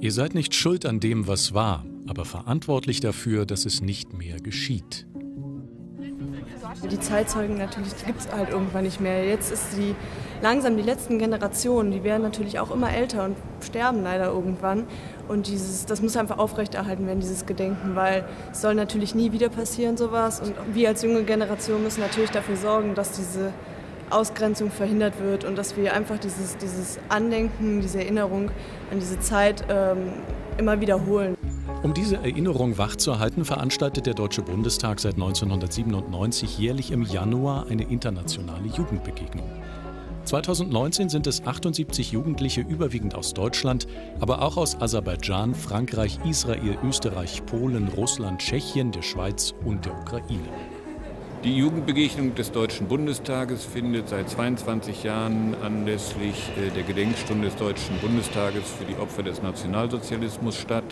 Ihr seid nicht schuld an dem, was war, aber verantwortlich dafür, dass es nicht mehr geschieht. Die Zeitzeugen natürlich gibt es halt irgendwann nicht mehr. Jetzt ist die langsam die letzten Generationen, die werden natürlich auch immer älter und sterben leider irgendwann. Und dieses, das muss einfach aufrechterhalten werden, dieses Gedenken, weil es soll natürlich nie wieder passieren, sowas. Und wir als junge Generation müssen natürlich dafür sorgen, dass diese Ausgrenzung verhindert wird und dass wir einfach dieses, dieses Andenken, diese Erinnerung an diese Zeit ähm, immer wiederholen. Um diese Erinnerung wachzuhalten, veranstaltet der Deutsche Bundestag seit 1997 jährlich im Januar eine internationale Jugendbegegnung. 2019 sind es 78 Jugendliche, überwiegend aus Deutschland, aber auch aus Aserbaidschan, Frankreich, Israel, Österreich, Polen, Russland, Tschechien, der Schweiz und der Ukraine. Die Jugendbegegnung des Deutschen Bundestages findet seit 22 Jahren anlässlich äh, der Gedenkstunde des Deutschen Bundestages für die Opfer des Nationalsozialismus statt.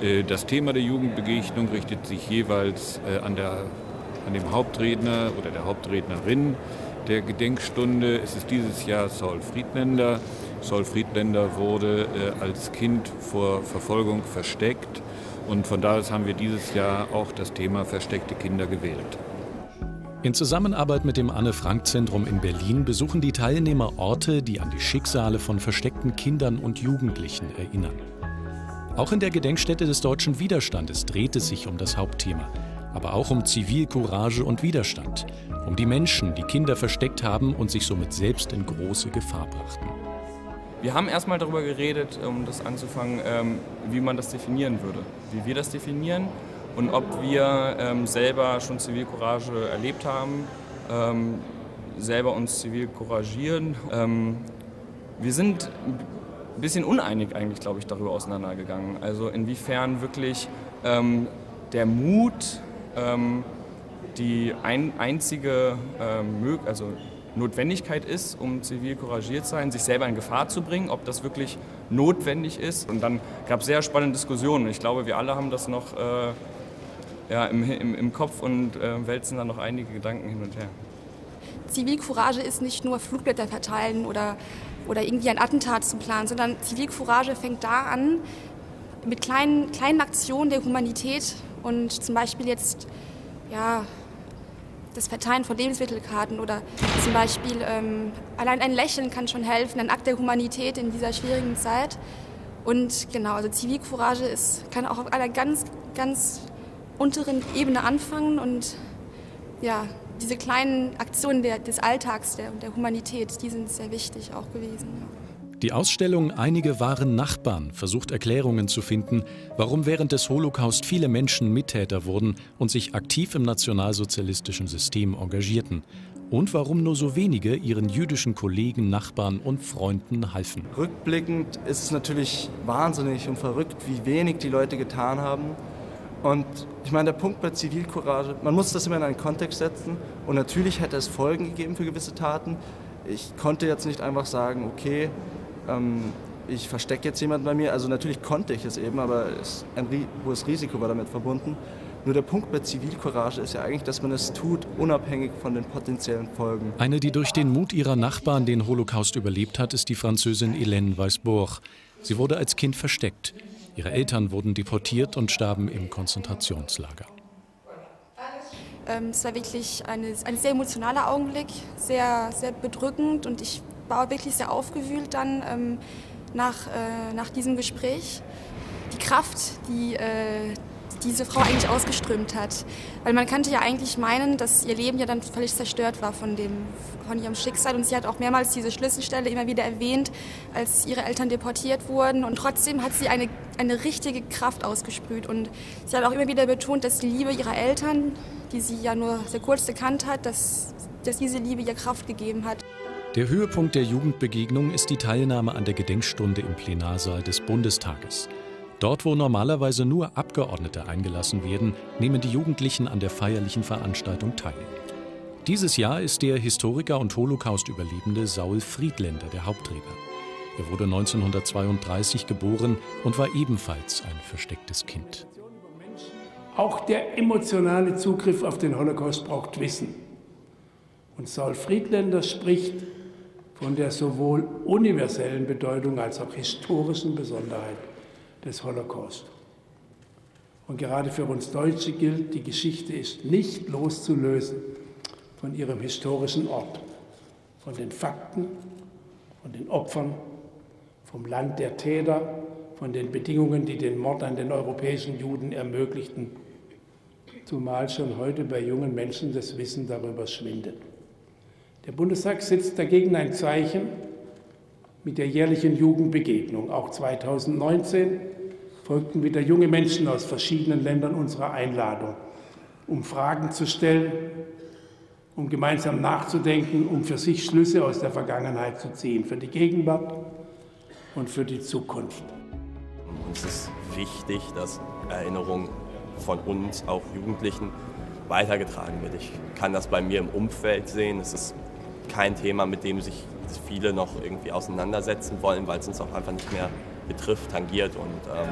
Äh, das Thema der Jugendbegegnung richtet sich jeweils äh, an, der, an dem Hauptredner oder der Hauptrednerin der Gedenkstunde. Es ist dieses Jahr Saul Friedländer. Saul Friedländer wurde als Kind vor Verfolgung versteckt und von daher haben wir dieses Jahr auch das Thema versteckte Kinder gewählt. In Zusammenarbeit mit dem Anne-Frank-Zentrum in Berlin besuchen die Teilnehmer Orte, die an die Schicksale von versteckten Kindern und Jugendlichen erinnern. Auch in der Gedenkstätte des deutschen Widerstandes dreht es sich um das Hauptthema, aber auch um Zivilcourage und Widerstand, um die Menschen, die Kinder versteckt haben und sich somit selbst in große Gefahr brachten. Wir haben erstmal darüber geredet, um das anzufangen, ähm, wie man das definieren würde, wie wir das definieren und ob wir ähm, selber schon Zivilcourage erlebt haben, ähm, selber uns zivil couragieren. Ähm, wir sind ein bisschen uneinig eigentlich, glaube ich, darüber auseinandergegangen. Also inwiefern wirklich ähm, der Mut ähm, die ein, einzige ähm, also Notwendigkeit ist, um zivil couragiert sein, sich selber in Gefahr zu bringen, ob das wirklich notwendig ist. Und dann gab es sehr spannende Diskussionen. Ich glaube, wir alle haben das noch äh, ja, im, im, im Kopf und äh, wälzen dann noch einige Gedanken hin und her. Zivilcourage ist nicht nur Flugblätter verteilen oder, oder irgendwie ein Attentat zu planen, sondern Zivilcourage fängt da an mit kleinen, kleinen Aktionen der Humanität und zum Beispiel jetzt ja, das Verteilen von Lebensmittelkarten oder zum Beispiel ähm, allein ein Lächeln kann schon helfen, ein Akt der Humanität in dieser schwierigen Zeit. Und genau, also Zivilcourage ist, kann auch auf einer ganz, ganz unteren Ebene anfangen und ja, diese kleinen Aktionen der, des Alltags, der, der Humanität, die sind sehr wichtig auch gewesen. Ja. Die Ausstellung Einige waren Nachbarn versucht Erklärungen zu finden, warum während des Holocaust viele Menschen Mittäter wurden und sich aktiv im nationalsozialistischen System engagierten und warum nur so wenige ihren jüdischen Kollegen, Nachbarn und Freunden halfen. Rückblickend ist es natürlich wahnsinnig und verrückt, wie wenig die Leute getan haben und ich meine, der Punkt bei Zivilcourage, man muss das immer in einen Kontext setzen und natürlich hätte es Folgen gegeben für gewisse Taten. Ich konnte jetzt nicht einfach sagen, okay, ähm, ich verstecke jetzt jemanden bei mir. Also natürlich konnte ich es eben, aber es, ein hohes Risiko war damit verbunden. Nur der Punkt bei Zivilcourage ist ja eigentlich, dass man es tut, unabhängig von den potenziellen Folgen. Eine, die durch den Mut ihrer Nachbarn den Holocaust überlebt hat, ist die Französin Hélène Weisbourg. Sie wurde als Kind versteckt. Ihre Eltern wurden deportiert und starben im Konzentrationslager. Ähm, es war wirklich eine, ein sehr emotionaler Augenblick, sehr, sehr bedrückend und ich war wirklich sehr aufgewühlt dann ähm, nach, äh, nach diesem Gespräch. Die Kraft, die, äh, diese Frau eigentlich ausgeströmt hat. Weil man könnte ja eigentlich meinen, dass ihr Leben ja dann völlig zerstört war von, dem, von ihrem Schicksal. Und sie hat auch mehrmals diese Schlüsselstelle immer wieder erwähnt, als ihre Eltern deportiert wurden. Und trotzdem hat sie eine, eine richtige Kraft ausgesprüht. Und sie hat auch immer wieder betont, dass die Liebe ihrer Eltern, die sie ja nur sehr kurz gekannt hat, dass, dass diese Liebe ihr Kraft gegeben hat. Der Höhepunkt der Jugendbegegnung ist die Teilnahme an der Gedenkstunde im Plenarsaal des Bundestages. Dort, wo normalerweise nur Abgeordnete eingelassen werden, nehmen die Jugendlichen an der feierlichen Veranstaltung teil. Dieses Jahr ist der Historiker und Holocaust-Überlebende Saul Friedländer der Hauptredner. Er wurde 1932 geboren und war ebenfalls ein verstecktes Kind. Auch der emotionale Zugriff auf den Holocaust braucht Wissen. Und Saul Friedländer spricht von der sowohl universellen Bedeutung als auch historischen Besonderheit des Holocaust. Und gerade für uns Deutsche gilt, die Geschichte ist nicht loszulösen von ihrem historischen Ort, von den Fakten, von den Opfern, vom Land der Täter, von den Bedingungen, die den Mord an den europäischen Juden ermöglichten, zumal schon heute bei jungen Menschen das Wissen darüber schwindet. Der Bundestag setzt dagegen ein Zeichen mit der jährlichen Jugendbegegnung. Auch 2019 folgten wieder junge Menschen aus verschiedenen Ländern unserer Einladung, um Fragen zu stellen, um gemeinsam nachzudenken, um für sich Schlüsse aus der Vergangenheit zu ziehen, für die Gegenwart und für die Zukunft. Uns ist wichtig, dass Erinnerung von uns, auch Jugendlichen, weitergetragen wird. Ich kann das bei mir im Umfeld sehen. Es ist kein Thema, mit dem sich viele noch irgendwie auseinandersetzen wollen, weil es uns auch einfach nicht mehr betrifft, tangiert. Und ähm,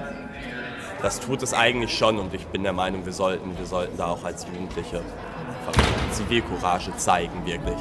das tut es eigentlich schon. Und ich bin der Meinung, wir sollten, wir sollten da auch als Jugendliche Zivilcourage zeigen, wirklich.